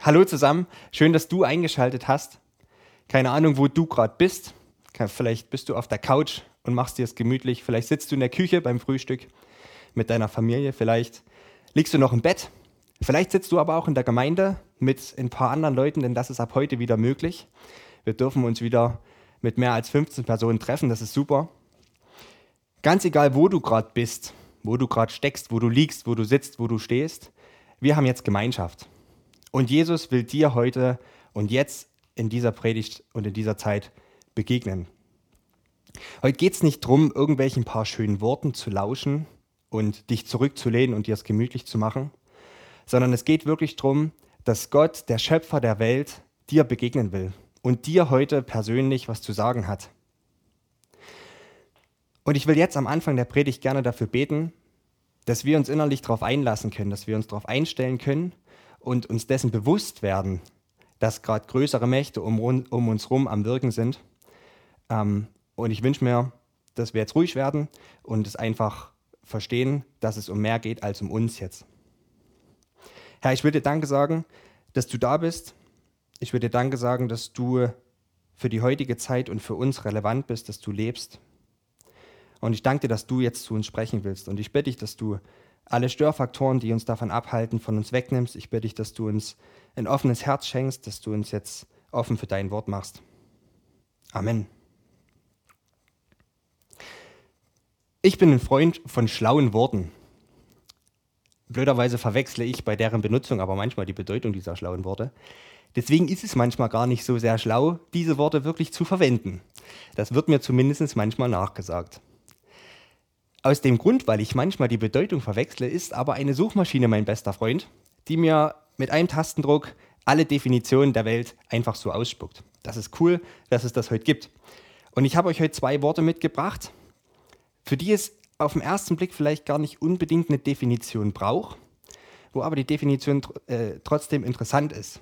Hallo zusammen, schön, dass du eingeschaltet hast. Keine Ahnung, wo du gerade bist. Vielleicht bist du auf der Couch und machst dir es gemütlich. Vielleicht sitzt du in der Küche beim Frühstück mit deiner Familie. Vielleicht liegst du noch im Bett. Vielleicht sitzt du aber auch in der Gemeinde mit ein paar anderen Leuten, denn das ist ab heute wieder möglich. Wir dürfen uns wieder mit mehr als 15 Personen treffen. Das ist super. Ganz egal, wo du gerade bist, wo du gerade steckst, wo du liegst, wo du sitzt, wo du stehst, wir haben jetzt Gemeinschaft. Und Jesus will dir heute und jetzt in dieser Predigt und in dieser Zeit begegnen. Heute geht es nicht darum, irgendwelchen paar schönen Worten zu lauschen und dich zurückzulehnen und dir es gemütlich zu machen, sondern es geht wirklich darum, dass Gott, der Schöpfer der Welt, dir begegnen will und dir heute persönlich was zu sagen hat. Und ich will jetzt am Anfang der Predigt gerne dafür beten, dass wir uns innerlich darauf einlassen können, dass wir uns darauf einstellen können und uns dessen bewusst werden, dass gerade größere Mächte um, um uns herum am Wirken sind. Ähm, und ich wünsche mir, dass wir jetzt ruhig werden und es einfach verstehen, dass es um mehr geht als um uns jetzt. Herr, ich dir Danke sagen, dass du da bist. Ich dir Danke sagen, dass du für die heutige Zeit und für uns relevant bist, dass du lebst. Und ich danke dir, dass du jetzt zu uns sprechen willst. Und ich bitte dich, dass du alle Störfaktoren, die uns davon abhalten, von uns wegnimmst. Ich bitte dich, dass du uns ein offenes Herz schenkst, dass du uns jetzt offen für dein Wort machst. Amen. Ich bin ein Freund von schlauen Worten. Blöderweise verwechsle ich bei deren Benutzung aber manchmal die Bedeutung dieser schlauen Worte. Deswegen ist es manchmal gar nicht so sehr schlau, diese Worte wirklich zu verwenden. Das wird mir zumindest manchmal nachgesagt. Aus dem Grund, weil ich manchmal die Bedeutung verwechsle, ist aber eine Suchmaschine mein bester Freund, die mir mit einem Tastendruck alle Definitionen der Welt einfach so ausspuckt. Das ist cool, dass es das heute gibt. Und ich habe euch heute zwei Worte mitgebracht, für die es auf den ersten Blick vielleicht gar nicht unbedingt eine Definition braucht, wo aber die Definition äh, trotzdem interessant ist.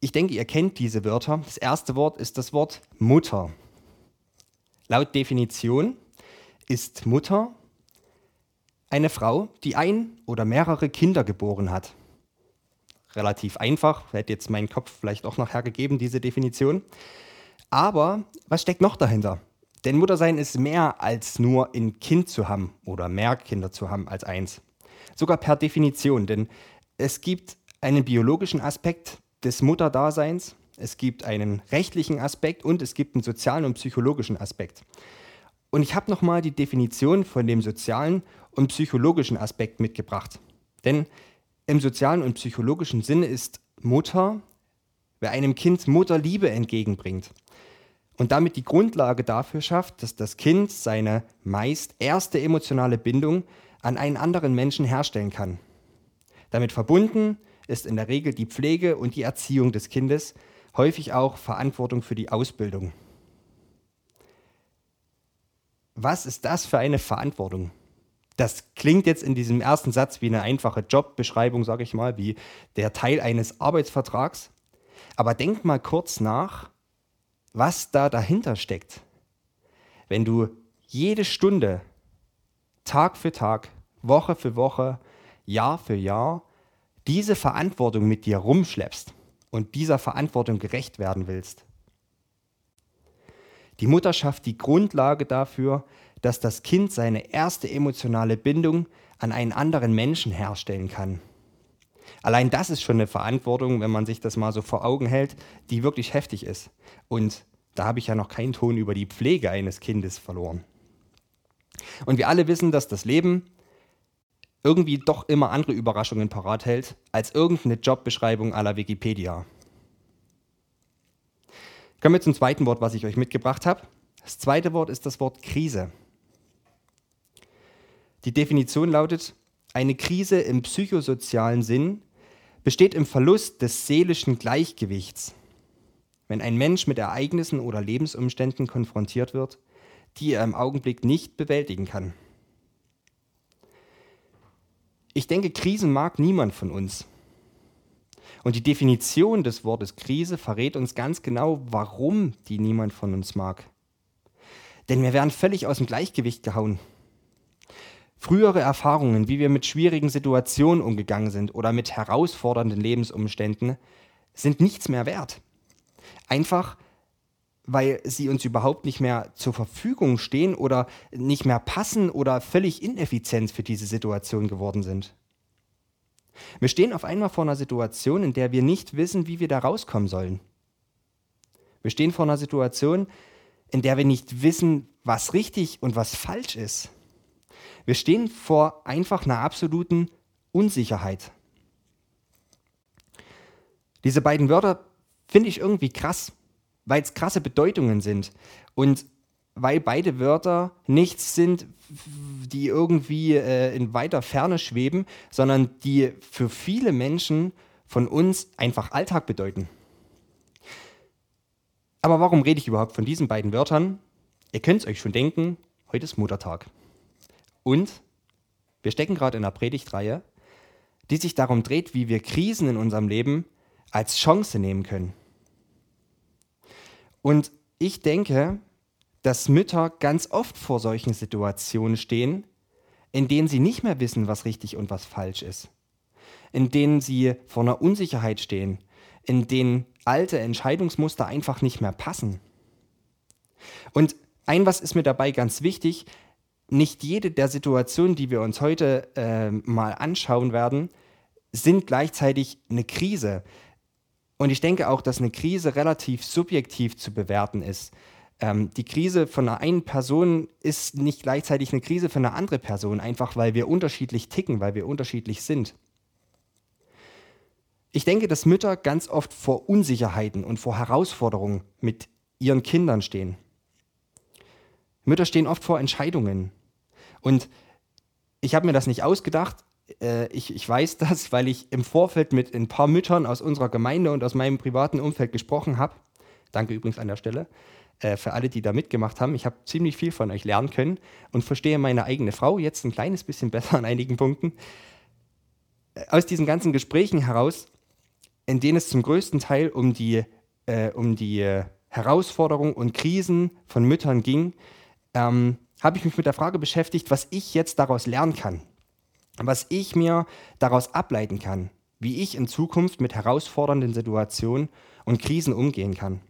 Ich denke, ihr kennt diese Wörter. Das erste Wort ist das Wort Mutter. Laut Definition ist Mutter eine Frau, die ein oder mehrere Kinder geboren hat. Relativ einfach, hätte jetzt mein Kopf vielleicht auch noch hergegeben, diese Definition. Aber was steckt noch dahinter? Denn Muttersein ist mehr als nur ein Kind zu haben oder mehr Kinder zu haben als eins. Sogar per Definition, denn es gibt einen biologischen Aspekt des Mutterdaseins, es gibt einen rechtlichen Aspekt und es gibt einen sozialen und psychologischen Aspekt. Und ich habe nochmal die Definition von dem sozialen und psychologischen Aspekt mitgebracht. Denn im sozialen und psychologischen Sinne ist Mutter, wer einem Kind Mutterliebe entgegenbringt und damit die Grundlage dafür schafft, dass das Kind seine meist erste emotionale Bindung an einen anderen Menschen herstellen kann. Damit verbunden ist in der Regel die Pflege und die Erziehung des Kindes, häufig auch Verantwortung für die Ausbildung. Was ist das für eine Verantwortung? Das klingt jetzt in diesem ersten Satz wie eine einfache Jobbeschreibung, sage ich mal, wie der Teil eines Arbeitsvertrags. Aber denk mal kurz nach, was da dahinter steckt. Wenn du jede Stunde, Tag für Tag, Woche für Woche, Jahr für Jahr diese Verantwortung mit dir rumschleppst und dieser Verantwortung gerecht werden willst, die Mutter schafft die Grundlage dafür, dass das Kind seine erste emotionale Bindung an einen anderen Menschen herstellen kann. Allein das ist schon eine Verantwortung, wenn man sich das mal so vor Augen hält, die wirklich heftig ist. Und da habe ich ja noch keinen Ton über die Pflege eines Kindes verloren. Und wir alle wissen, dass das Leben irgendwie doch immer andere Überraschungen parat hält als irgendeine Jobbeschreibung aller Wikipedia. Kommen wir zum zweiten Wort, was ich euch mitgebracht habe. Das zweite Wort ist das Wort Krise. Die Definition lautet, eine Krise im psychosozialen Sinn besteht im Verlust des seelischen Gleichgewichts, wenn ein Mensch mit Ereignissen oder Lebensumständen konfrontiert wird, die er im Augenblick nicht bewältigen kann. Ich denke, Krisen mag niemand von uns. Und die Definition des Wortes Krise verrät uns ganz genau, warum die niemand von uns mag. Denn wir werden völlig aus dem Gleichgewicht gehauen. Frühere Erfahrungen, wie wir mit schwierigen Situationen umgegangen sind oder mit herausfordernden Lebensumständen, sind nichts mehr wert. Einfach weil sie uns überhaupt nicht mehr zur Verfügung stehen oder nicht mehr passen oder völlig ineffizient für diese Situation geworden sind. Wir stehen auf einmal vor einer Situation, in der wir nicht wissen, wie wir da rauskommen sollen. Wir stehen vor einer Situation, in der wir nicht wissen, was richtig und was falsch ist. Wir stehen vor einfach einer absoluten Unsicherheit. Diese beiden Wörter finde ich irgendwie krass, weil es krasse Bedeutungen sind und weil beide Wörter nichts sind, die irgendwie äh, in weiter Ferne schweben, sondern die für viele Menschen von uns einfach Alltag bedeuten. Aber warum rede ich überhaupt von diesen beiden Wörtern? Ihr könnt es euch schon denken, heute ist Muttertag. Und wir stecken gerade in einer Predigtreihe, die sich darum dreht, wie wir Krisen in unserem Leben als Chance nehmen können. Und ich denke, dass Mütter ganz oft vor solchen Situationen stehen, in denen sie nicht mehr wissen, was richtig und was falsch ist. In denen sie vor einer Unsicherheit stehen, in denen alte Entscheidungsmuster einfach nicht mehr passen. Und ein was ist mir dabei ganz wichtig, nicht jede der Situationen, die wir uns heute äh, mal anschauen werden, sind gleichzeitig eine Krise. Und ich denke auch, dass eine Krise relativ subjektiv zu bewerten ist. Ähm, die Krise von einer einen Person ist nicht gleichzeitig eine Krise für eine andere Person, einfach weil wir unterschiedlich ticken, weil wir unterschiedlich sind. Ich denke, dass Mütter ganz oft vor Unsicherheiten und vor Herausforderungen mit ihren Kindern stehen. Mütter stehen oft vor Entscheidungen. Und ich habe mir das nicht ausgedacht äh, ich, ich weiß das, weil ich im Vorfeld mit ein paar Müttern aus unserer Gemeinde und aus meinem privaten Umfeld gesprochen habe. Danke übrigens an der Stelle äh, für alle, die da mitgemacht haben. Ich habe ziemlich viel von euch lernen können und verstehe meine eigene Frau jetzt ein kleines bisschen besser an einigen Punkten. Äh, aus diesen ganzen Gesprächen heraus, in denen es zum größten Teil um die, äh, um die äh, Herausforderungen und Krisen von Müttern ging, ähm, habe ich mich mit der Frage beschäftigt, was ich jetzt daraus lernen kann was ich mir daraus ableiten kann, wie ich in Zukunft mit herausfordernden Situationen und Krisen umgehen kann.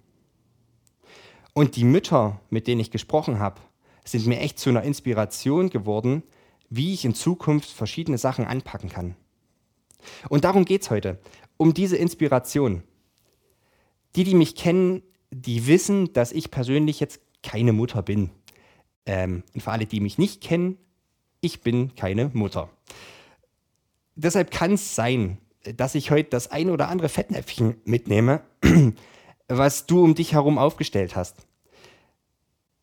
Und die Mütter, mit denen ich gesprochen habe, sind mir echt zu einer Inspiration geworden, wie ich in Zukunft verschiedene Sachen anpacken kann. Und darum geht es heute, um diese Inspiration. Die, die mich kennen, die wissen, dass ich persönlich jetzt keine Mutter bin. Ähm, und für alle, die mich nicht kennen, ich bin keine Mutter. Deshalb kann es sein, dass ich heute das ein oder andere Fettnäpfchen mitnehme, was du um dich herum aufgestellt hast.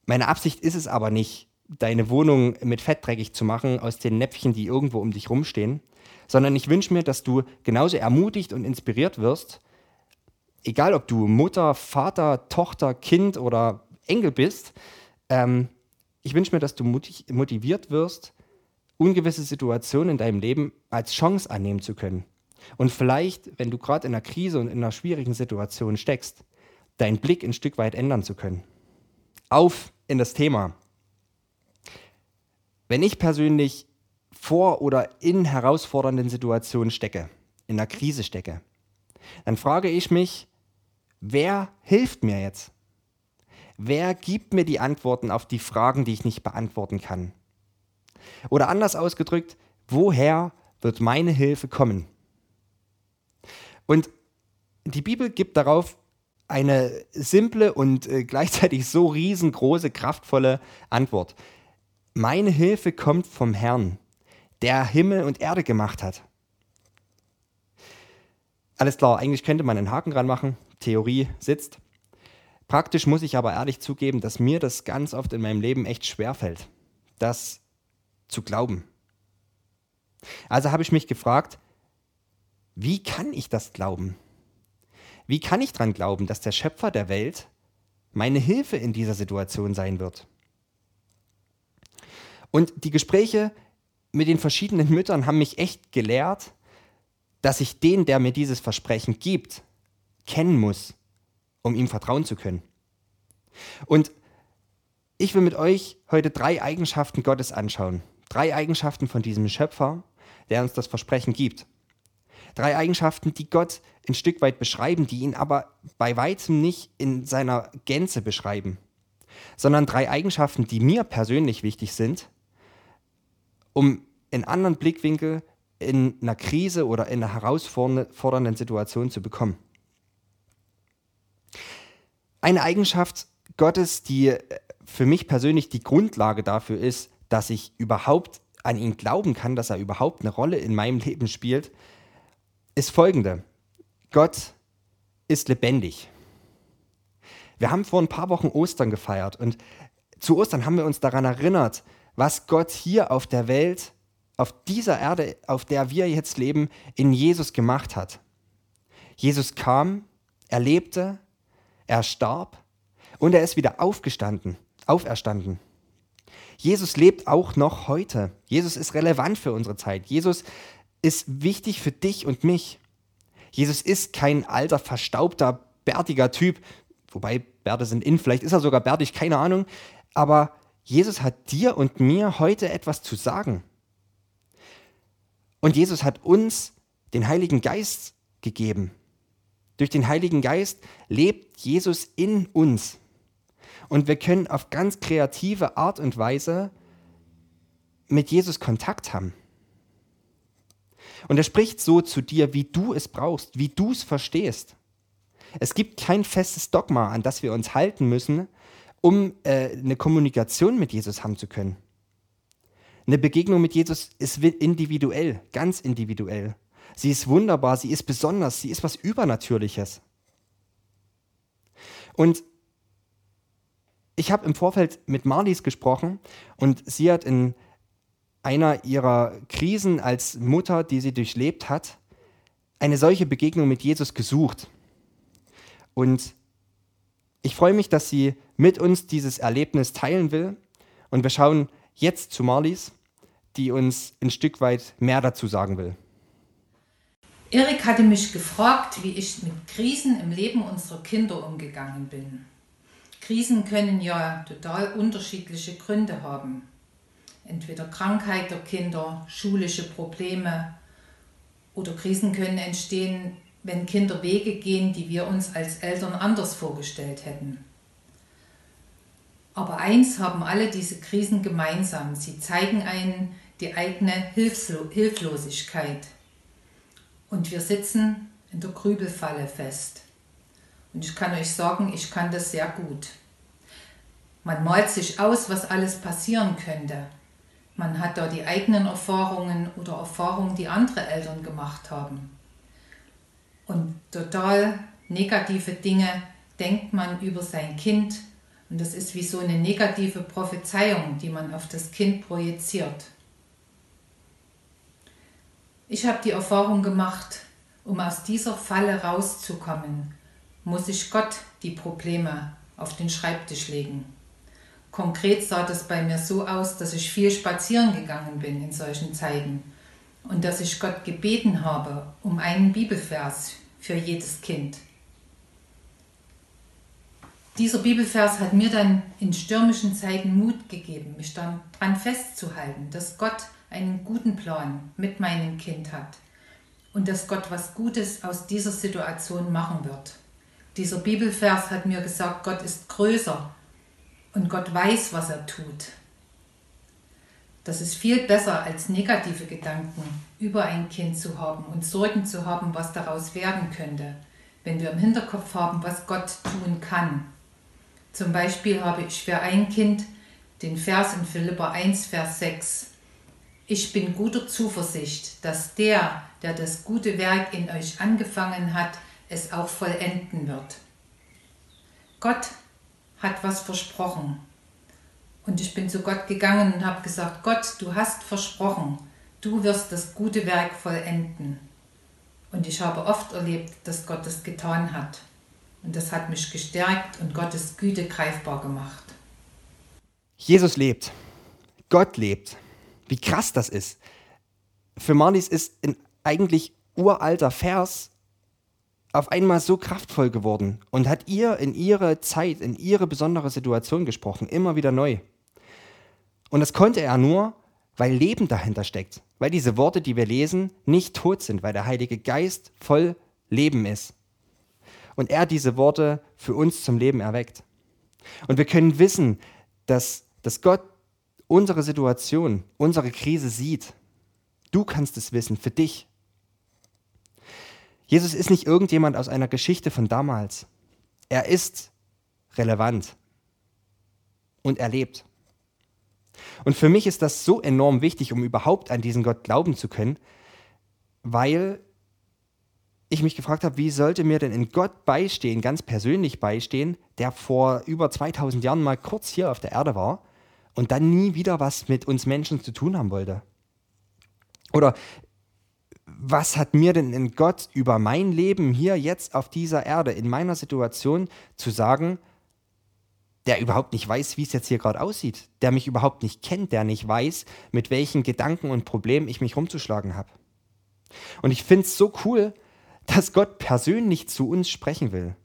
Meine Absicht ist es aber nicht, deine Wohnung mit Fett dreckig zu machen aus den Näpfchen, die irgendwo um dich rumstehen, sondern ich wünsche mir, dass du genauso ermutigt und inspiriert wirst, egal ob du Mutter, Vater, Tochter, Kind oder Enkel bist, ähm, ich wünsche mir, dass du motiviert wirst, ungewisse Situationen in deinem Leben als Chance annehmen zu können. Und vielleicht, wenn du gerade in einer Krise und in einer schwierigen Situation steckst, deinen Blick ein Stück weit ändern zu können. Auf in das Thema. Wenn ich persönlich vor oder in herausfordernden Situationen stecke, in einer Krise stecke, dann frage ich mich, wer hilft mir jetzt? Wer gibt mir die Antworten auf die Fragen, die ich nicht beantworten kann? Oder anders ausgedrückt, woher wird meine Hilfe kommen? Und die Bibel gibt darauf eine simple und äh, gleichzeitig so riesengroße, kraftvolle Antwort. Meine Hilfe kommt vom Herrn, der Himmel und Erde gemacht hat. Alles klar, eigentlich könnte man einen Haken dran machen. Theorie sitzt. Praktisch muss ich aber ehrlich zugeben, dass mir das ganz oft in meinem Leben echt schwer fällt. Dass zu glauben. Also habe ich mich gefragt, wie kann ich das glauben? Wie kann ich daran glauben, dass der Schöpfer der Welt meine Hilfe in dieser Situation sein wird? Und die Gespräche mit den verschiedenen Müttern haben mich echt gelehrt, dass ich den, der mir dieses Versprechen gibt, kennen muss, um ihm vertrauen zu können. Und ich will mit euch heute drei Eigenschaften Gottes anschauen, Drei Eigenschaften von diesem Schöpfer, der uns das Versprechen gibt. Drei Eigenschaften, die Gott ein Stück weit beschreiben, die ihn aber bei weitem nicht in seiner Gänze beschreiben, sondern drei Eigenschaften, die mir persönlich wichtig sind, um einen anderen Blickwinkel in einer Krise oder in einer herausfordernden Situation zu bekommen. Eine Eigenschaft Gottes, die für mich persönlich die Grundlage dafür ist, dass ich überhaupt an ihn glauben kann, dass er überhaupt eine Rolle in meinem Leben spielt, ist folgende. Gott ist lebendig. Wir haben vor ein paar Wochen Ostern gefeiert und zu Ostern haben wir uns daran erinnert, was Gott hier auf der Welt, auf dieser Erde, auf der wir jetzt leben, in Jesus gemacht hat. Jesus kam, er lebte, er starb und er ist wieder aufgestanden, auferstanden. Jesus lebt auch noch heute. Jesus ist relevant für unsere Zeit. Jesus ist wichtig für dich und mich. Jesus ist kein alter, verstaubter, bärtiger Typ, wobei Bärte sind in, vielleicht ist er sogar bärtig, keine Ahnung, aber Jesus hat dir und mir heute etwas zu sagen. Und Jesus hat uns den Heiligen Geist gegeben. Durch den Heiligen Geist lebt Jesus in uns. Und wir können auf ganz kreative Art und Weise mit Jesus Kontakt haben. Und er spricht so zu dir, wie du es brauchst, wie du es verstehst. Es gibt kein festes Dogma, an das wir uns halten müssen, um äh, eine Kommunikation mit Jesus haben zu können. Eine Begegnung mit Jesus ist individuell, ganz individuell. Sie ist wunderbar, sie ist besonders, sie ist was Übernatürliches. Und ich habe im Vorfeld mit Marlies gesprochen und sie hat in einer ihrer Krisen als Mutter, die sie durchlebt hat, eine solche Begegnung mit Jesus gesucht. Und ich freue mich, dass sie mit uns dieses Erlebnis teilen will. Und wir schauen jetzt zu Marlies, die uns ein Stück weit mehr dazu sagen will. Erik hatte mich gefragt, wie ich mit Krisen im Leben unserer Kinder umgegangen bin. Krisen können ja total unterschiedliche Gründe haben. Entweder Krankheit der Kinder, schulische Probleme oder Krisen können entstehen, wenn Kinder Wege gehen, die wir uns als Eltern anders vorgestellt hätten. Aber eins haben alle diese Krisen gemeinsam. Sie zeigen einen die eigene Hilflo Hilflosigkeit. Und wir sitzen in der Grübelfalle fest. Und ich kann euch sagen, ich kann das sehr gut. Man malt sich aus, was alles passieren könnte. Man hat da die eigenen Erfahrungen oder Erfahrungen, die andere Eltern gemacht haben. Und total negative Dinge denkt man über sein Kind. Und das ist wie so eine negative Prophezeiung, die man auf das Kind projiziert. Ich habe die Erfahrung gemacht, um aus dieser Falle rauszukommen, muss ich Gott die Probleme auf den Schreibtisch legen. Konkret sah das bei mir so aus, dass ich viel spazieren gegangen bin in solchen Zeiten und dass ich Gott gebeten habe um einen Bibelvers für jedes Kind. Dieser Bibelvers hat mir dann in stürmischen Zeiten Mut gegeben, mich daran festzuhalten, dass Gott einen guten Plan mit meinem Kind hat und dass Gott was Gutes aus dieser Situation machen wird. Dieser Bibelvers hat mir gesagt, Gott ist größer und Gott weiß, was er tut. Das ist viel besser als negative Gedanken über ein Kind zu haben und Sorgen zu haben, was daraus werden könnte, wenn wir im Hinterkopf haben, was Gott tun kann. Zum Beispiel habe ich für ein Kind den Vers in Philippa 1, Vers 6. Ich bin guter Zuversicht, dass der, der das gute Werk in euch angefangen hat, es auch vollenden wird. Gott hat was versprochen. Und ich bin zu Gott gegangen und habe gesagt, Gott, du hast versprochen, du wirst das gute Werk vollenden. Und ich habe oft erlebt, dass Gott es getan hat. Und das hat mich gestärkt und Gottes Güte greifbar gemacht. Jesus lebt. Gott lebt. Wie krass das ist. Für Marlies ist ein eigentlich uralter Vers auf einmal so kraftvoll geworden und hat ihr in ihre Zeit, in ihre besondere Situation gesprochen, immer wieder neu. Und das konnte er nur, weil Leben dahinter steckt, weil diese Worte, die wir lesen, nicht tot sind, weil der Heilige Geist voll Leben ist. Und er diese Worte für uns zum Leben erweckt. Und wir können wissen, dass, dass Gott unsere Situation, unsere Krise sieht. Du kannst es wissen, für dich. Jesus ist nicht irgendjemand aus einer Geschichte von damals. Er ist relevant und er lebt. Und für mich ist das so enorm wichtig, um überhaupt an diesen Gott glauben zu können, weil ich mich gefragt habe, wie sollte mir denn ein Gott beistehen, ganz persönlich beistehen, der vor über 2000 Jahren mal kurz hier auf der Erde war und dann nie wieder was mit uns Menschen zu tun haben wollte? Oder was hat mir denn ein Gott über mein Leben hier jetzt auf dieser Erde, in meiner Situation zu sagen, der überhaupt nicht weiß, wie es jetzt hier gerade aussieht, der mich überhaupt nicht kennt, der nicht weiß, mit welchen Gedanken und Problemen ich mich rumzuschlagen habe. Und ich finde es so cool, dass Gott persönlich zu uns sprechen will.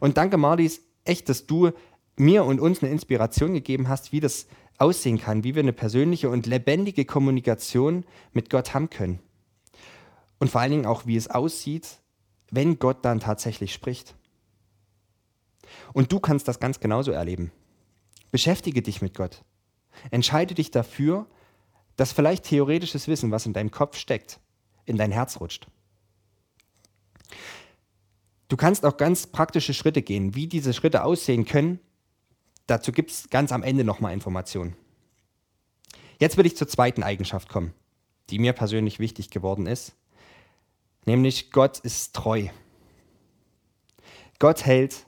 Und danke, Marlies, echt, dass du mir und uns eine Inspiration gegeben hast, wie das aussehen kann, wie wir eine persönliche und lebendige Kommunikation mit Gott haben können. Und vor allen Dingen auch, wie es aussieht, wenn Gott dann tatsächlich spricht. Und du kannst das ganz genauso erleben. Beschäftige dich mit Gott. Entscheide dich dafür, dass vielleicht theoretisches Wissen, was in deinem Kopf steckt, in dein Herz rutscht. Du kannst auch ganz praktische Schritte gehen. Wie diese Schritte aussehen können, dazu gibt es ganz am Ende nochmal Informationen. Jetzt will ich zur zweiten Eigenschaft kommen, die mir persönlich wichtig geworden ist, nämlich Gott ist treu. Gott hält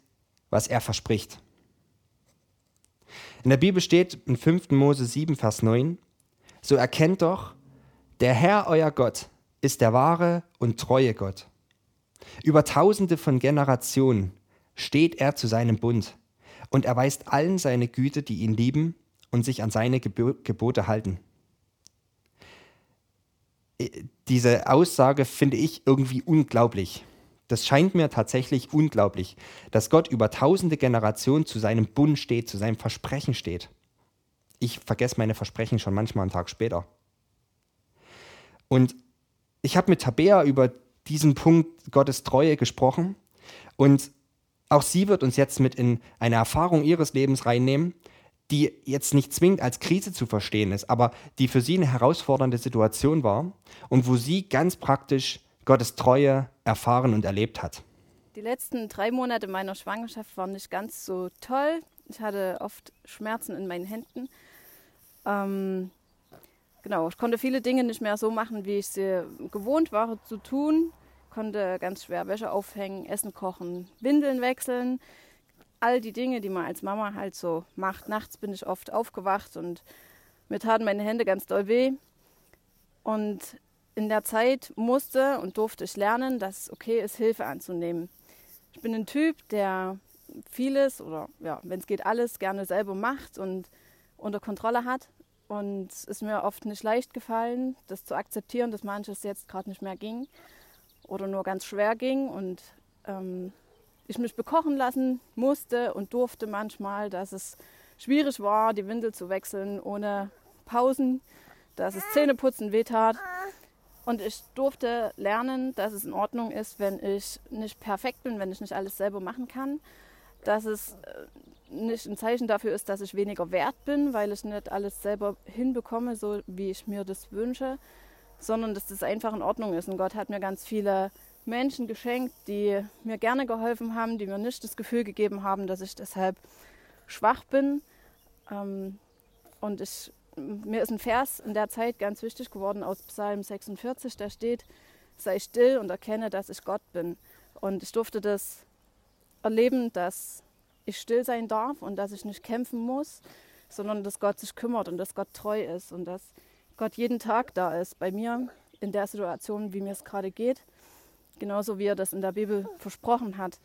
was er verspricht. In der Bibel steht in 5. Mose 7, Vers 9, so erkennt doch, der Herr euer Gott ist der wahre und treue Gott. Über tausende von Generationen steht er zu seinem Bund und erweist allen seine Güte, die ihn lieben und sich an seine Gebote halten. Äh, diese Aussage finde ich irgendwie unglaublich. Das scheint mir tatsächlich unglaublich, dass Gott über tausende Generationen zu seinem Bund steht, zu seinem Versprechen steht. Ich vergesse meine Versprechen schon manchmal einen Tag später. Und ich habe mit Tabea über diesen Punkt Gottes Treue gesprochen und auch sie wird uns jetzt mit in eine Erfahrung ihres Lebens reinnehmen, die jetzt nicht zwingend als Krise zu verstehen ist, aber die für sie eine herausfordernde Situation war und wo sie ganz praktisch Gottes Treue erfahren und erlebt hat. Die letzten drei Monate meiner Schwangerschaft waren nicht ganz so toll. Ich hatte oft Schmerzen in meinen Händen. Ähm, genau, ich konnte viele Dinge nicht mehr so machen, wie ich sie gewohnt war zu tun. Konnte ganz schwer Wäsche aufhängen, Essen kochen, Windeln wechseln. All die Dinge, die man als Mama halt so macht. Nachts bin ich oft aufgewacht und mir taten meine Hände ganz doll weh. Und in der Zeit musste und durfte ich lernen, dass es okay ist, Hilfe anzunehmen. Ich bin ein Typ, der vieles oder ja, wenn es geht, alles gerne selber macht und unter Kontrolle hat. Und es ist mir oft nicht leicht gefallen, das zu akzeptieren, dass manches jetzt gerade nicht mehr ging oder nur ganz schwer ging. Und ähm, ich mich bekochen lassen musste und durfte manchmal, dass es schwierig war, die Windel zu wechseln ohne Pausen, dass es Zähneputzen wehtat. Und ich durfte lernen, dass es in Ordnung ist, wenn ich nicht perfekt bin, wenn ich nicht alles selber machen kann. Dass es äh, nicht ein Zeichen dafür ist, dass ich weniger wert bin, weil ich nicht alles selber hinbekomme, so wie ich mir das wünsche, sondern dass das einfach in Ordnung ist. Und Gott hat mir ganz viele Menschen geschenkt, die mir gerne geholfen haben, die mir nicht das Gefühl gegeben haben, dass ich deshalb schwach bin. Ähm, und ich mir ist ein Vers in der Zeit ganz wichtig geworden aus Psalm 46, da steht, sei still und erkenne, dass ich Gott bin. Und ich durfte das erleben, dass ich still sein darf und dass ich nicht kämpfen muss, sondern dass Gott sich kümmert und dass Gott treu ist und dass Gott jeden Tag da ist bei mir in der Situation, wie mir es gerade geht, genauso wie er das in der Bibel versprochen hat.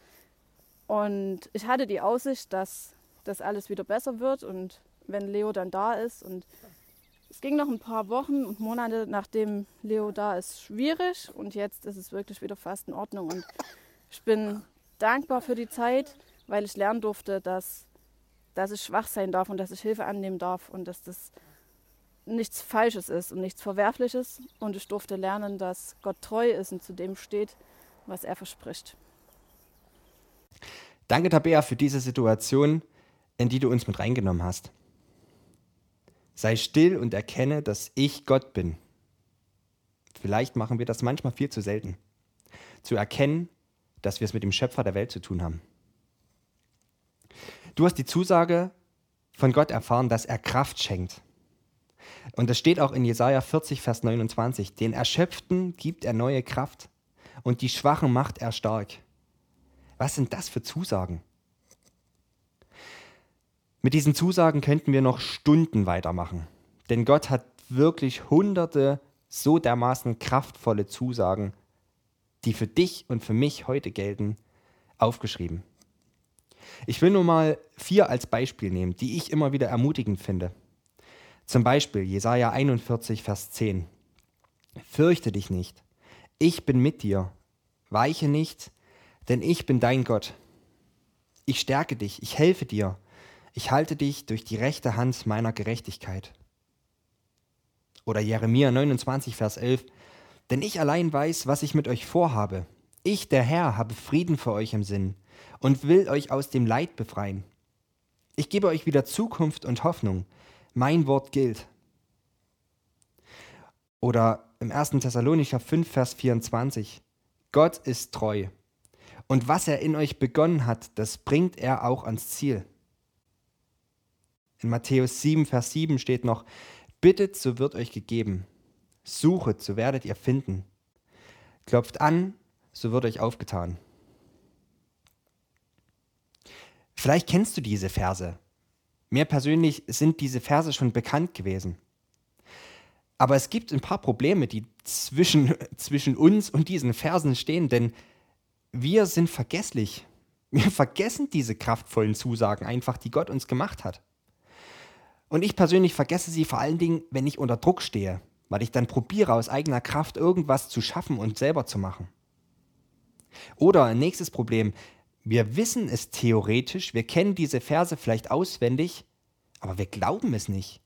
Und ich hatte die Aussicht, dass das alles wieder besser wird und wenn Leo dann da ist. Und es ging noch ein paar Wochen und Monate, nachdem Leo da ist, schwierig. Und jetzt ist es wirklich wieder fast in Ordnung. Und ich bin dankbar für die Zeit, weil ich lernen durfte, dass, dass ich schwach sein darf und dass ich Hilfe annehmen darf und dass das nichts Falsches ist und nichts Verwerfliches. Und ich durfte lernen, dass Gott treu ist und zu dem steht, was er verspricht. Danke, Tabea, für diese Situation, in die du uns mit reingenommen hast. Sei still und erkenne, dass ich Gott bin. Vielleicht machen wir das manchmal viel zu selten. Zu erkennen, dass wir es mit dem Schöpfer der Welt zu tun haben. Du hast die Zusage von Gott erfahren, dass er Kraft schenkt. Und das steht auch in Jesaja 40, Vers 29. Den Erschöpften gibt er neue Kraft und die Schwachen macht er stark. Was sind das für Zusagen? Mit diesen Zusagen könnten wir noch Stunden weitermachen. Denn Gott hat wirklich hunderte so dermaßen kraftvolle Zusagen, die für dich und für mich heute gelten, aufgeschrieben. Ich will nur mal vier als Beispiel nehmen, die ich immer wieder ermutigend finde. Zum Beispiel Jesaja 41, Vers 10. Fürchte dich nicht, ich bin mit dir. Weiche nicht, denn ich bin dein Gott. Ich stärke dich, ich helfe dir, ich halte dich durch die rechte Hand meiner Gerechtigkeit. Oder Jeremia 29, Vers 11. Denn ich allein weiß, was ich mit euch vorhabe. Ich, der Herr, habe Frieden für euch im Sinn und will euch aus dem Leid befreien. Ich gebe euch wieder Zukunft und Hoffnung. Mein Wort gilt. Oder im 1. Thessalonicher 5, Vers 24. Gott ist treu. Und was er in euch begonnen hat, das bringt er auch ans Ziel. In Matthäus 7, Vers 7 steht noch, bittet, so wird euch gegeben. Suchet, so werdet ihr finden. Klopft an, so wird euch aufgetan. Vielleicht kennst du diese Verse. Mir persönlich sind diese Verse schon bekannt gewesen. Aber es gibt ein paar Probleme, die zwischen, zwischen uns und diesen Versen stehen, denn wir sind vergesslich. Wir vergessen diese kraftvollen Zusagen einfach, die Gott uns gemacht hat. Und ich persönlich vergesse sie vor allen Dingen, wenn ich unter Druck stehe, weil ich dann probiere, aus eigener Kraft irgendwas zu schaffen und selber zu machen. Oder ein nächstes Problem, wir wissen es theoretisch, wir kennen diese Verse vielleicht auswendig, aber wir glauben es nicht.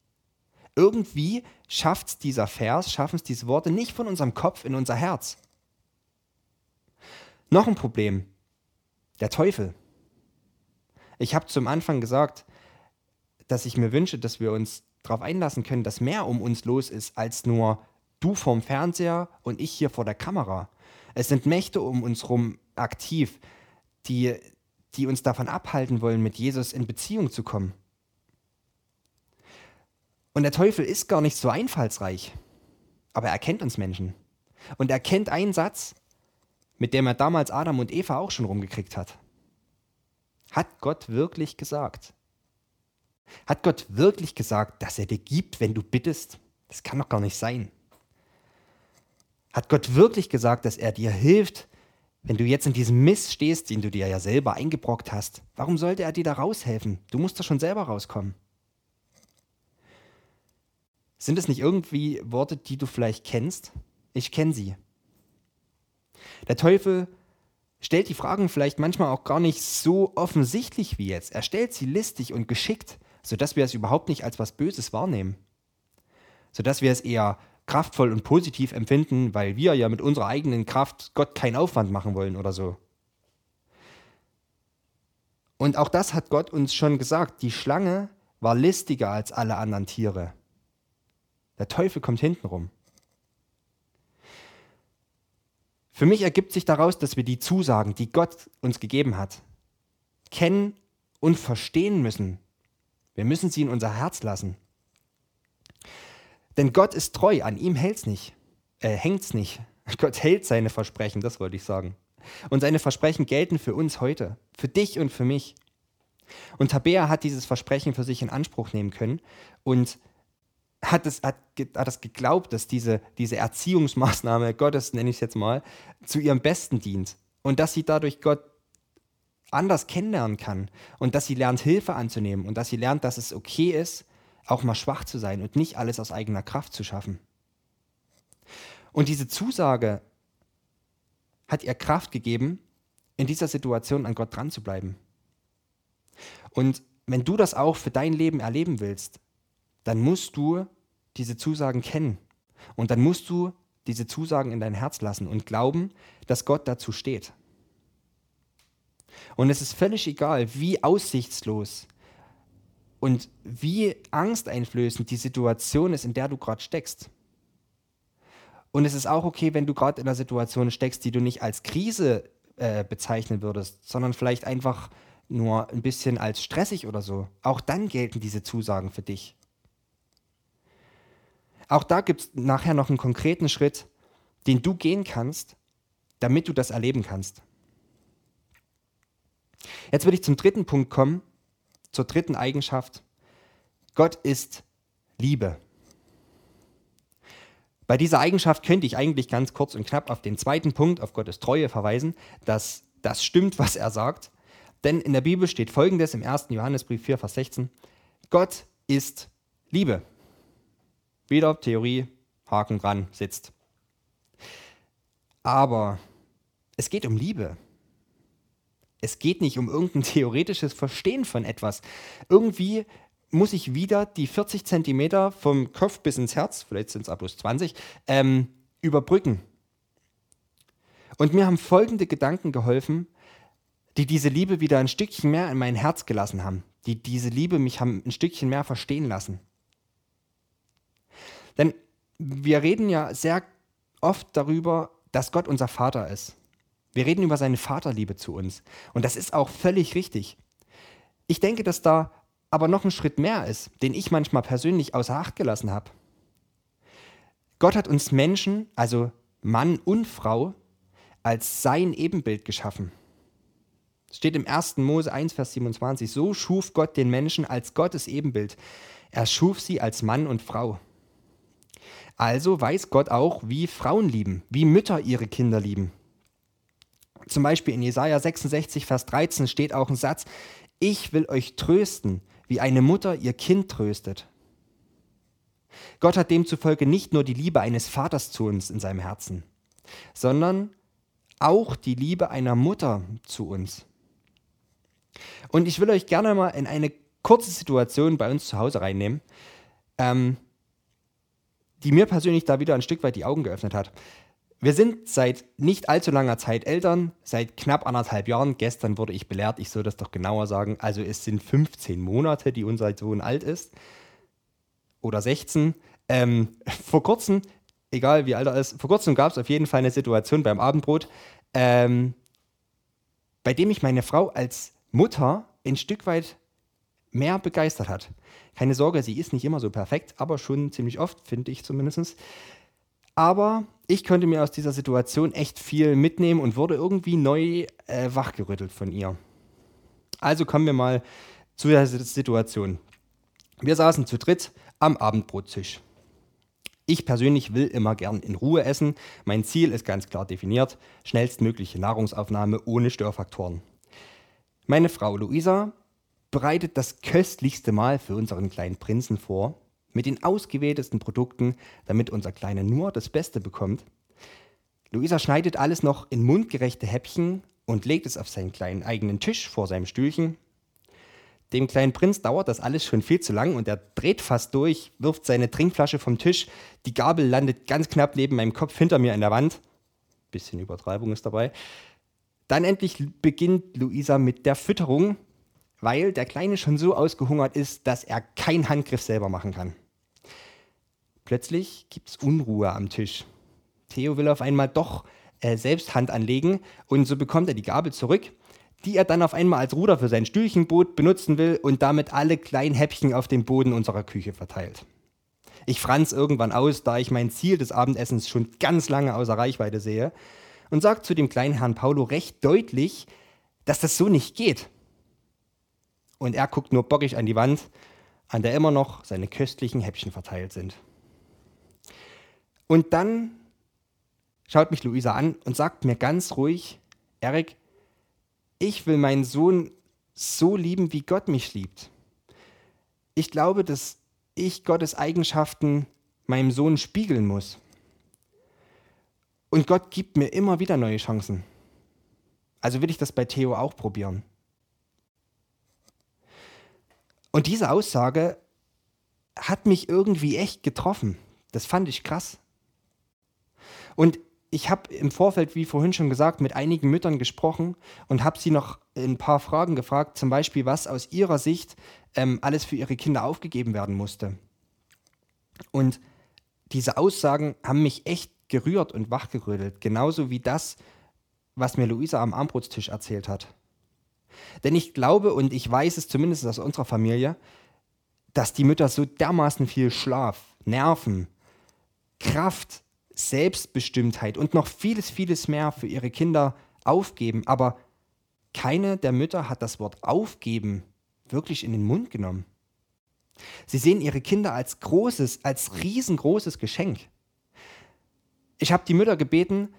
Irgendwie schafft es dieser Vers, schaffen es diese Worte nicht von unserem Kopf in unser Herz. Noch ein Problem, der Teufel. Ich habe zum Anfang gesagt, dass ich mir wünsche, dass wir uns darauf einlassen können, dass mehr um uns los ist als nur du vorm Fernseher und ich hier vor der Kamera. Es sind Mächte um uns herum aktiv, die, die uns davon abhalten wollen, mit Jesus in Beziehung zu kommen. Und der Teufel ist gar nicht so einfallsreich, aber er kennt uns Menschen. Und er kennt einen Satz, mit dem er damals Adam und Eva auch schon rumgekriegt hat. Hat Gott wirklich gesagt? Hat Gott wirklich gesagt, dass er dir gibt, wenn du bittest? Das kann doch gar nicht sein. Hat Gott wirklich gesagt, dass er dir hilft, wenn du jetzt in diesem Mist stehst, den du dir ja selber eingebrockt hast? Warum sollte er dir da raushelfen? Du musst doch schon selber rauskommen. Sind es nicht irgendwie Worte, die du vielleicht kennst? Ich kenne sie. Der Teufel stellt die Fragen vielleicht manchmal auch gar nicht so offensichtlich wie jetzt. Er stellt sie listig und geschickt sodass wir es überhaupt nicht als was Böses wahrnehmen. Sodass wir es eher kraftvoll und positiv empfinden, weil wir ja mit unserer eigenen Kraft Gott keinen Aufwand machen wollen oder so. Und auch das hat Gott uns schon gesagt. Die Schlange war listiger als alle anderen Tiere. Der Teufel kommt hintenrum. Für mich ergibt sich daraus, dass wir die Zusagen, die Gott uns gegeben hat, kennen und verstehen müssen, wir müssen sie in unser Herz lassen. Denn Gott ist treu, an ihm hält's nicht, äh, hängt's nicht. Gott hält seine Versprechen, das wollte ich sagen. Und seine Versprechen gelten für uns heute, für dich und für mich. Und Tabea hat dieses Versprechen für sich in Anspruch nehmen können und hat es, hat, hat es geglaubt, dass diese, diese Erziehungsmaßnahme Gottes, nenne ich es jetzt mal, zu ihrem Besten dient. Und dass sie dadurch Gott anders kennenlernen kann und dass sie lernt, Hilfe anzunehmen und dass sie lernt, dass es okay ist, auch mal schwach zu sein und nicht alles aus eigener Kraft zu schaffen. Und diese Zusage hat ihr Kraft gegeben, in dieser Situation an Gott dran zu bleiben. Und wenn du das auch für dein Leben erleben willst, dann musst du diese Zusagen kennen. Und dann musst du diese Zusagen in dein Herz lassen und glauben, dass Gott dazu steht. Und es ist völlig egal, wie aussichtslos und wie angsteinflößend die Situation ist, in der du gerade steckst. Und es ist auch okay, wenn du gerade in einer Situation steckst, die du nicht als Krise äh, bezeichnen würdest, sondern vielleicht einfach nur ein bisschen als stressig oder so. Auch dann gelten diese Zusagen für dich. Auch da gibt es nachher noch einen konkreten Schritt, den du gehen kannst, damit du das erleben kannst. Jetzt würde ich zum dritten Punkt kommen, zur dritten Eigenschaft. Gott ist Liebe. Bei dieser Eigenschaft könnte ich eigentlich ganz kurz und knapp auf den zweiten Punkt, auf Gottes Treue verweisen, dass das stimmt, was er sagt. Denn in der Bibel steht folgendes im 1. Johannesbrief 4, Vers 16. Gott ist Liebe. Wieder Theorie, Haken dran, sitzt. Aber es geht um Liebe. Es geht nicht um irgendein theoretisches Verstehen von etwas. Irgendwie muss ich wieder die 40 Zentimeter vom Kopf bis ins Herz, vielleicht sind es ab bloß 20, ähm, überbrücken. Und mir haben folgende Gedanken geholfen, die diese Liebe wieder ein Stückchen mehr in mein Herz gelassen haben, die diese Liebe mich haben ein Stückchen mehr verstehen lassen. Denn wir reden ja sehr oft darüber, dass Gott unser Vater ist. Wir reden über seine Vaterliebe zu uns. Und das ist auch völlig richtig. Ich denke, dass da aber noch ein Schritt mehr ist, den ich manchmal persönlich außer Acht gelassen habe. Gott hat uns Menschen, also Mann und Frau, als sein Ebenbild geschaffen. Es steht im 1. Mose 1, Vers 27, so schuf Gott den Menschen als Gottes Ebenbild. Er schuf sie als Mann und Frau. Also weiß Gott auch, wie Frauen lieben, wie Mütter ihre Kinder lieben. Zum Beispiel in Jesaja 66, Vers 13 steht auch ein Satz: Ich will euch trösten, wie eine Mutter ihr Kind tröstet. Gott hat demzufolge nicht nur die Liebe eines Vaters zu uns in seinem Herzen, sondern auch die Liebe einer Mutter zu uns. Und ich will euch gerne mal in eine kurze Situation bei uns zu Hause reinnehmen, ähm, die mir persönlich da wieder ein Stück weit die Augen geöffnet hat. Wir sind seit nicht allzu langer Zeit Eltern, seit knapp anderthalb Jahren. Gestern wurde ich belehrt, ich soll das doch genauer sagen. Also es sind 15 Monate, die unser Sohn alt ist. Oder 16. Ähm, vor kurzem, egal wie alt er ist, vor kurzem gab es auf jeden Fall eine Situation beim Abendbrot, ähm, bei dem mich meine Frau als Mutter ein Stück weit mehr begeistert hat. Keine Sorge, sie ist nicht immer so perfekt, aber schon ziemlich oft, finde ich zumindest. Aber ich könnte mir aus dieser Situation echt viel mitnehmen und wurde irgendwie neu äh, wachgerüttelt von ihr. Also kommen wir mal zu der Situation. Wir saßen zu dritt am Abendbrottisch. Ich persönlich will immer gern in Ruhe essen. Mein Ziel ist ganz klar definiert: schnellstmögliche Nahrungsaufnahme ohne Störfaktoren. Meine Frau Luisa bereitet das köstlichste Mahl für unseren kleinen Prinzen vor mit den ausgewähltesten Produkten, damit unser kleiner nur das Beste bekommt. Luisa schneidet alles noch in mundgerechte Häppchen und legt es auf seinen kleinen eigenen Tisch vor seinem Stühlchen. Dem kleinen Prinz dauert das alles schon viel zu lang und er dreht fast durch, wirft seine Trinkflasche vom Tisch, die Gabel landet ganz knapp neben meinem Kopf hinter mir in der Wand. Bisschen Übertreibung ist dabei. Dann endlich beginnt Luisa mit der Fütterung, weil der Kleine schon so ausgehungert ist, dass er keinen Handgriff selber machen kann. Plötzlich gibt es Unruhe am Tisch. Theo will auf einmal doch äh, selbst Hand anlegen und so bekommt er die Gabel zurück, die er dann auf einmal als Ruder für sein Stühlchenboot benutzen will und damit alle kleinen Häppchen auf dem Boden unserer Küche verteilt. Ich franz irgendwann aus, da ich mein Ziel des Abendessens schon ganz lange außer Reichweite sehe und sage zu dem kleinen Herrn Paulo recht deutlich, dass das so nicht geht. Und er guckt nur bockig an die Wand, an der immer noch seine köstlichen Häppchen verteilt sind. Und dann schaut mich Luisa an und sagt mir ganz ruhig, Erik, ich will meinen Sohn so lieben, wie Gott mich liebt. Ich glaube, dass ich Gottes Eigenschaften meinem Sohn spiegeln muss. Und Gott gibt mir immer wieder neue Chancen. Also will ich das bei Theo auch probieren. Und diese Aussage hat mich irgendwie echt getroffen. Das fand ich krass. Und ich habe im Vorfeld, wie vorhin schon gesagt, mit einigen Müttern gesprochen und habe sie noch ein paar Fragen gefragt, zum Beispiel, was aus ihrer Sicht ähm, alles für ihre Kinder aufgegeben werden musste. Und diese Aussagen haben mich echt gerührt und wachgerüttelt, genauso wie das, was mir Luisa am Armbrotstisch erzählt hat. Denn ich glaube und ich weiß es zumindest aus unserer Familie, dass die Mütter so dermaßen viel Schlaf, Nerven, Kraft, Selbstbestimmtheit und noch vieles, vieles mehr für ihre Kinder aufgeben. Aber keine der Mütter hat das Wort aufgeben wirklich in den Mund genommen. Sie sehen ihre Kinder als großes, als riesengroßes Geschenk. Ich habe die Mütter gebeten,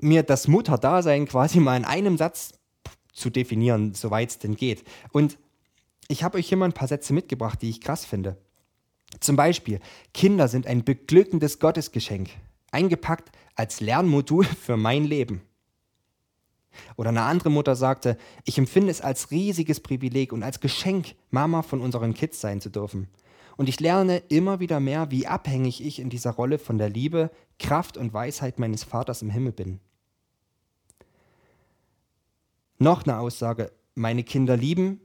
mir das Mutterdasein quasi mal in einem Satz zu definieren, soweit es denn geht. Und ich habe euch hier mal ein paar Sätze mitgebracht, die ich krass finde. Zum Beispiel, Kinder sind ein beglückendes Gottesgeschenk, eingepackt als Lernmodul für mein Leben. Oder eine andere Mutter sagte, ich empfinde es als riesiges Privileg und als Geschenk, Mama von unseren Kids sein zu dürfen. Und ich lerne immer wieder mehr, wie abhängig ich in dieser Rolle von der Liebe, Kraft und Weisheit meines Vaters im Himmel bin. Noch eine Aussage, meine Kinder lieben,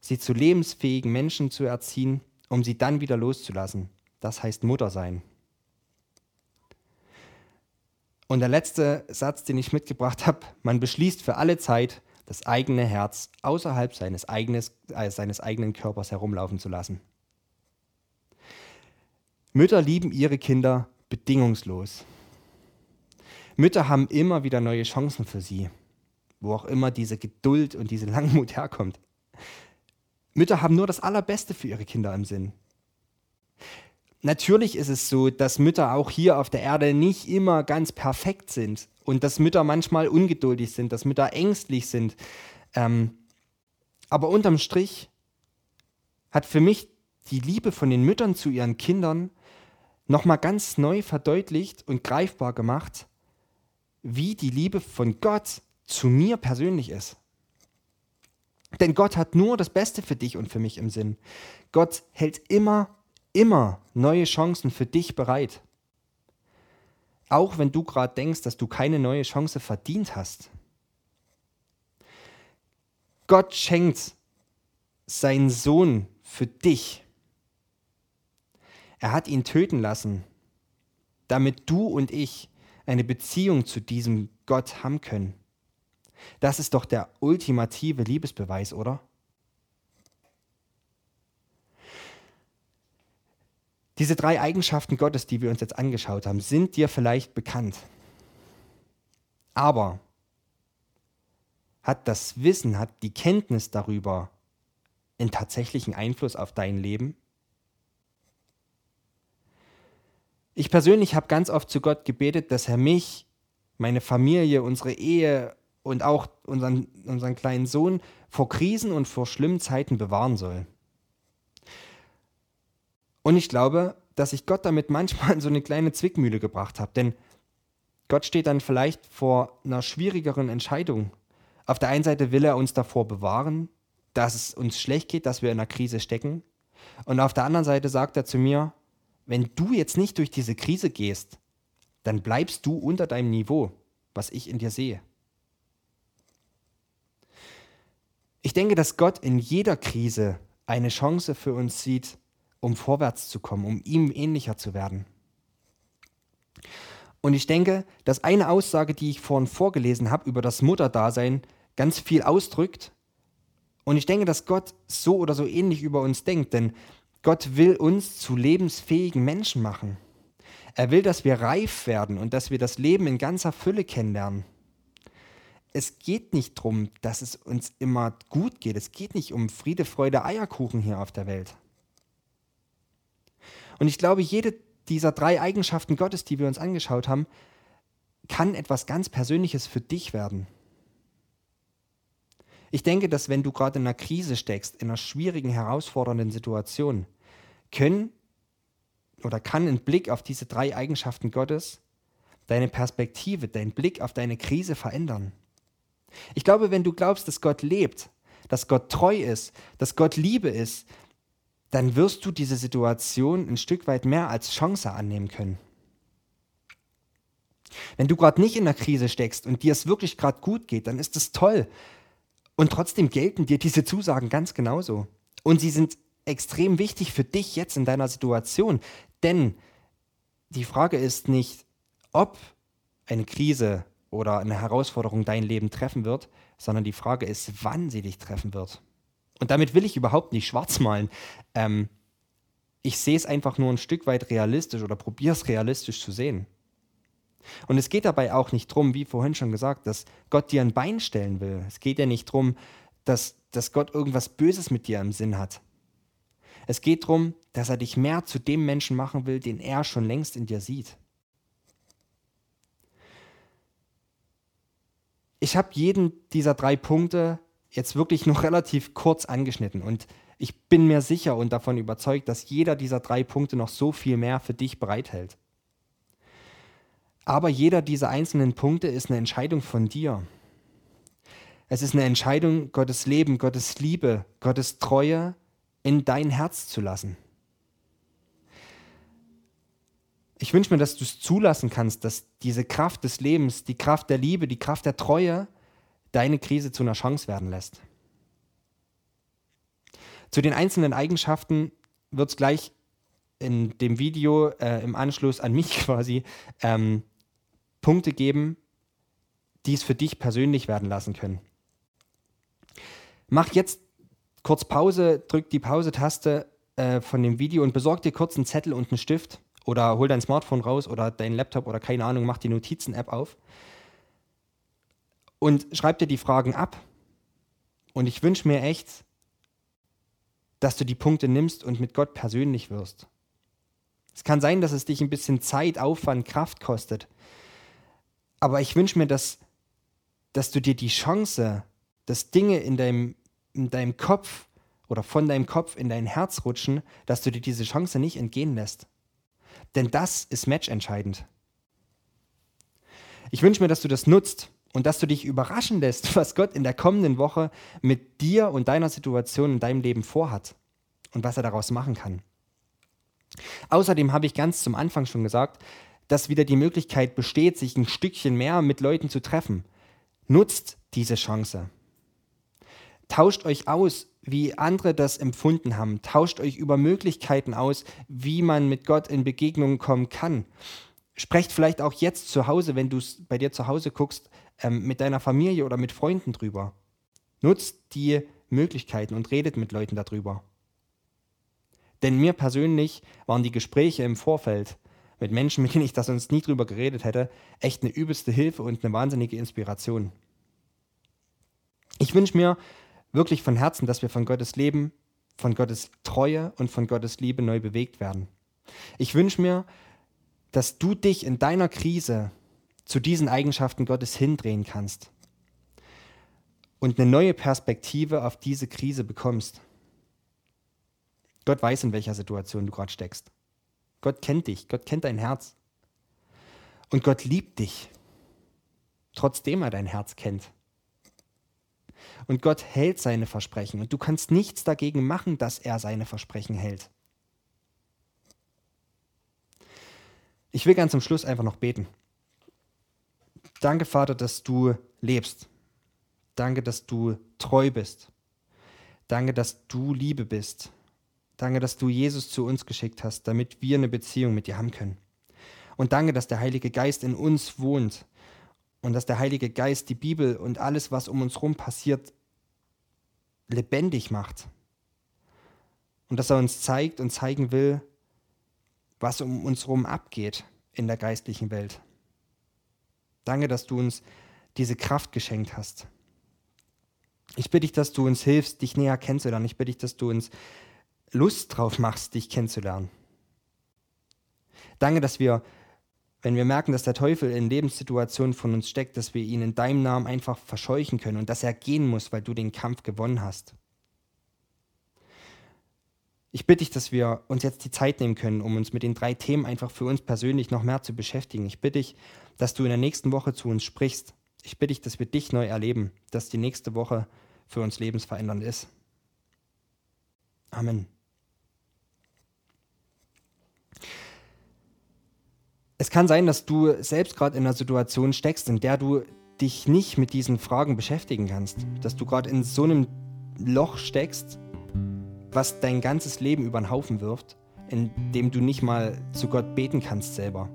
sie zu lebensfähigen Menschen zu erziehen, um sie dann wieder loszulassen. Das heißt Mutter sein. Und der letzte Satz, den ich mitgebracht habe, man beschließt für alle Zeit, das eigene Herz außerhalb seines, eigenes, äh, seines eigenen Körpers herumlaufen zu lassen. Mütter lieben ihre Kinder bedingungslos. Mütter haben immer wieder neue Chancen für sie, wo auch immer diese Geduld und diese Langmut herkommt. Mütter haben nur das Allerbeste für ihre Kinder im Sinn. Natürlich ist es so, dass Mütter auch hier auf der Erde nicht immer ganz perfekt sind und dass Mütter manchmal ungeduldig sind, dass Mütter ängstlich sind. Ähm, aber unterm Strich hat für mich die Liebe von den Müttern zu ihren Kindern nochmal ganz neu verdeutlicht und greifbar gemacht, wie die Liebe von Gott zu mir persönlich ist. Denn Gott hat nur das Beste für dich und für mich im Sinn. Gott hält immer, immer neue Chancen für dich bereit. Auch wenn du gerade denkst, dass du keine neue Chance verdient hast. Gott schenkt seinen Sohn für dich. Er hat ihn töten lassen, damit du und ich eine Beziehung zu diesem Gott haben können. Das ist doch der ultimative Liebesbeweis, oder? Diese drei Eigenschaften Gottes, die wir uns jetzt angeschaut haben, sind dir vielleicht bekannt. Aber hat das Wissen, hat die Kenntnis darüber einen tatsächlichen Einfluss auf dein Leben? Ich persönlich habe ganz oft zu Gott gebetet, dass er mich, meine Familie, unsere Ehe und auch unseren, unseren kleinen Sohn vor Krisen und vor schlimmen Zeiten bewahren soll. Und ich glaube, dass ich Gott damit manchmal in so eine kleine Zwickmühle gebracht habe, denn Gott steht dann vielleicht vor einer schwierigeren Entscheidung. Auf der einen Seite will er uns davor bewahren, dass es uns schlecht geht, dass wir in einer Krise stecken. Und auf der anderen Seite sagt er zu mir, wenn du jetzt nicht durch diese Krise gehst, dann bleibst du unter deinem Niveau, was ich in dir sehe. Ich denke, dass Gott in jeder Krise eine Chance für uns sieht, um vorwärts zu kommen, um ihm ähnlicher zu werden. Und ich denke, dass eine Aussage, die ich vorhin vorgelesen habe über das Mutterdasein, ganz viel ausdrückt. Und ich denke, dass Gott so oder so ähnlich über uns denkt, denn Gott will uns zu lebensfähigen Menschen machen. Er will, dass wir reif werden und dass wir das Leben in ganzer Fülle kennenlernen es geht nicht darum, dass es uns immer gut geht. Es geht nicht um Friede, Freude, Eierkuchen hier auf der Welt. Und ich glaube, jede dieser drei Eigenschaften Gottes, die wir uns angeschaut haben, kann etwas ganz Persönliches für dich werden. Ich denke, dass wenn du gerade in einer Krise steckst, in einer schwierigen, herausfordernden Situation, können oder kann ein Blick auf diese drei Eigenschaften Gottes deine Perspektive, deinen Blick auf deine Krise verändern. Ich glaube, wenn du glaubst, dass Gott lebt, dass Gott treu ist, dass Gott Liebe ist, dann wirst du diese Situation ein Stück weit mehr als Chance annehmen können. Wenn du gerade nicht in der Krise steckst und dir es wirklich gerade gut geht, dann ist das toll. Und trotzdem gelten dir diese Zusagen ganz genauso. Und sie sind extrem wichtig für dich jetzt in deiner Situation. Denn die Frage ist nicht, ob eine Krise oder eine Herausforderung dein Leben treffen wird, sondern die Frage ist, wann sie dich treffen wird. Und damit will ich überhaupt nicht schwarz malen. Ähm, ich sehe es einfach nur ein Stück weit realistisch oder probiere es realistisch zu sehen. Und es geht dabei auch nicht darum, wie vorhin schon gesagt, dass Gott dir ein Bein stellen will. Es geht ja nicht darum, dass, dass Gott irgendwas Böses mit dir im Sinn hat. Es geht darum, dass er dich mehr zu dem Menschen machen will, den er schon längst in dir sieht. Ich habe jeden dieser drei Punkte jetzt wirklich noch relativ kurz angeschnitten und ich bin mir sicher und davon überzeugt, dass jeder dieser drei Punkte noch so viel mehr für dich bereithält. Aber jeder dieser einzelnen Punkte ist eine Entscheidung von dir. Es ist eine Entscheidung, Gottes Leben, Gottes Liebe, Gottes Treue in dein Herz zu lassen. Ich wünsche mir, dass du es zulassen kannst, dass diese Kraft des Lebens, die Kraft der Liebe, die Kraft der Treue deine Krise zu einer Chance werden lässt. Zu den einzelnen Eigenschaften wird es gleich in dem Video äh, im Anschluss an mich quasi ähm, Punkte geben, die es für dich persönlich werden lassen können. Mach jetzt kurz Pause, drück die Pause-Taste äh, von dem Video und besorg dir kurz einen Zettel und einen Stift oder hol dein Smartphone raus oder dein Laptop oder keine Ahnung, mach die Notizen-App auf und schreib dir die Fragen ab. Und ich wünsche mir echt, dass du die Punkte nimmst und mit Gott persönlich wirst. Es kann sein, dass es dich ein bisschen Zeit, Aufwand, Kraft kostet. Aber ich wünsche mir, dass, dass du dir die Chance, dass Dinge in deinem, in deinem Kopf oder von deinem Kopf in dein Herz rutschen, dass du dir diese Chance nicht entgehen lässt. Denn das ist matchentscheidend. Ich wünsche mir, dass du das nutzt und dass du dich überraschen lässt, was Gott in der kommenden Woche mit dir und deiner Situation in deinem Leben vorhat und was er daraus machen kann. Außerdem habe ich ganz zum Anfang schon gesagt, dass wieder die Möglichkeit besteht, sich ein Stückchen mehr mit Leuten zu treffen. Nutzt diese Chance. Tauscht euch aus, wie andere das empfunden haben. Tauscht euch über Möglichkeiten aus, wie man mit Gott in Begegnungen kommen kann. Sprecht vielleicht auch jetzt zu Hause, wenn du es bei dir zu Hause guckst, ähm, mit deiner Familie oder mit Freunden drüber. Nutzt die Möglichkeiten und redet mit Leuten darüber. Denn mir persönlich waren die Gespräche im Vorfeld mit Menschen, mit denen ich da sonst nie drüber geredet hätte, echt eine übelste Hilfe und eine wahnsinnige Inspiration. Ich wünsche mir wirklich von Herzen, dass wir von Gottes Leben, von Gottes Treue und von Gottes Liebe neu bewegt werden. Ich wünsche mir, dass du dich in deiner Krise zu diesen Eigenschaften Gottes hindrehen kannst und eine neue Perspektive auf diese Krise bekommst. Gott weiß, in welcher Situation du gerade steckst. Gott kennt dich, Gott kennt dein Herz. Und Gott liebt dich, trotzdem er dein Herz kennt. Und Gott hält seine Versprechen und du kannst nichts dagegen machen, dass er seine Versprechen hält. Ich will ganz zum Schluss einfach noch beten. Danke, Vater, dass du lebst. Danke, dass du treu bist. Danke, dass du Liebe bist. Danke, dass du Jesus zu uns geschickt hast, damit wir eine Beziehung mit dir haben können. Und danke, dass der Heilige Geist in uns wohnt und dass der Heilige Geist die Bibel und alles, was um uns herum passiert, lebendig macht. Und dass er uns zeigt und zeigen will, was um uns herum abgeht in der geistlichen Welt. Danke, dass du uns diese Kraft geschenkt hast. Ich bitte dich, dass du uns hilfst, dich näher kennenzulernen. Ich bitte dich, dass du uns Lust drauf machst, dich kennenzulernen. Danke, dass wir, wenn wir merken, dass der Teufel in Lebenssituationen von uns steckt, dass wir ihn in deinem Namen einfach verscheuchen können und dass er gehen muss, weil du den Kampf gewonnen hast. Ich bitte dich, dass wir uns jetzt die Zeit nehmen können, um uns mit den drei Themen einfach für uns persönlich noch mehr zu beschäftigen. Ich bitte dich, dass du in der nächsten Woche zu uns sprichst. Ich bitte dich, dass wir dich neu erleben, dass die nächste Woche für uns lebensverändernd ist. Amen. Es kann sein, dass du selbst gerade in einer Situation steckst, in der du dich nicht mit diesen Fragen beschäftigen kannst. Dass du gerade in so einem Loch steckst, was dein ganzes Leben über den Haufen wirft, in dem du nicht mal zu Gott beten kannst selber.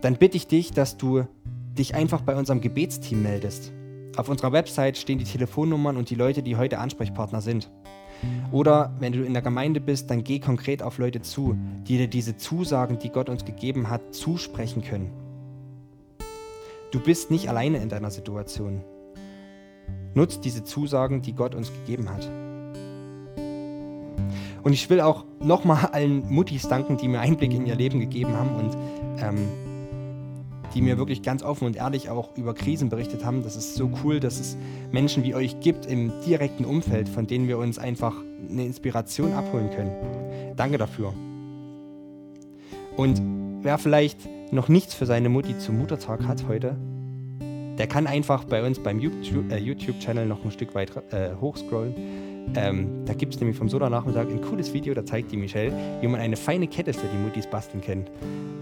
Dann bitte ich dich, dass du dich einfach bei unserem Gebetsteam meldest. Auf unserer Website stehen die Telefonnummern und die Leute, die heute Ansprechpartner sind. Oder wenn du in der Gemeinde bist, dann geh konkret auf Leute zu, die dir diese Zusagen, die Gott uns gegeben hat, zusprechen können. Du bist nicht alleine in deiner Situation. Nutz diese Zusagen, die Gott uns gegeben hat. Und ich will auch nochmal allen Muttis danken, die mir Einblick in ihr Leben gegeben haben und ähm, die mir wirklich ganz offen und ehrlich auch über Krisen berichtet haben. Das ist so cool, dass es Menschen wie euch gibt im direkten Umfeld, von denen wir uns einfach eine Inspiration abholen können. Danke dafür. Und wer vielleicht noch nichts für seine Mutti zum Muttertag hat heute, der kann einfach bei uns beim äh, YouTube-Channel noch ein Stück weit äh, hochscrollen. Ähm, da gibt es nämlich vom Soda-Nachmittag ein cooles Video, da zeigt die Michelle, wie man eine feine Kette für die Muttis basteln kann.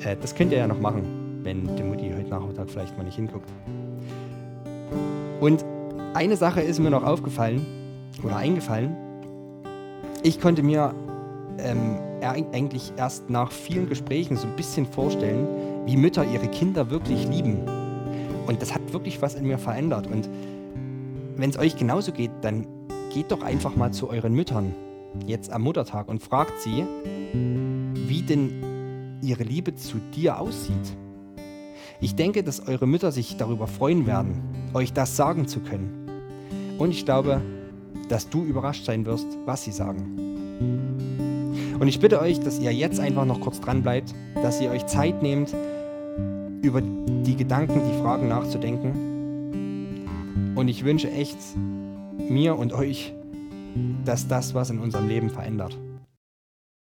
Äh, das könnt ihr ja noch machen wenn die Mutti heute Nachmittag vielleicht mal nicht hinguckt. Und eine Sache ist mir noch aufgefallen oder eingefallen. Ich konnte mir ähm, eigentlich erst nach vielen Gesprächen so ein bisschen vorstellen, wie Mütter ihre Kinder wirklich lieben. Und das hat wirklich was in mir verändert. Und wenn es euch genauso geht, dann geht doch einfach mal zu euren Müttern jetzt am Muttertag und fragt sie, wie denn ihre Liebe zu dir aussieht. Ich denke, dass eure Mütter sich darüber freuen werden, euch das sagen zu können. Und ich glaube, dass du überrascht sein wirst, was sie sagen. Und ich bitte euch, dass ihr jetzt einfach noch kurz dran bleibt, dass ihr euch Zeit nehmt, über die Gedanken, die Fragen nachzudenken. Und ich wünsche echt mir und euch, dass das was in unserem Leben verändert.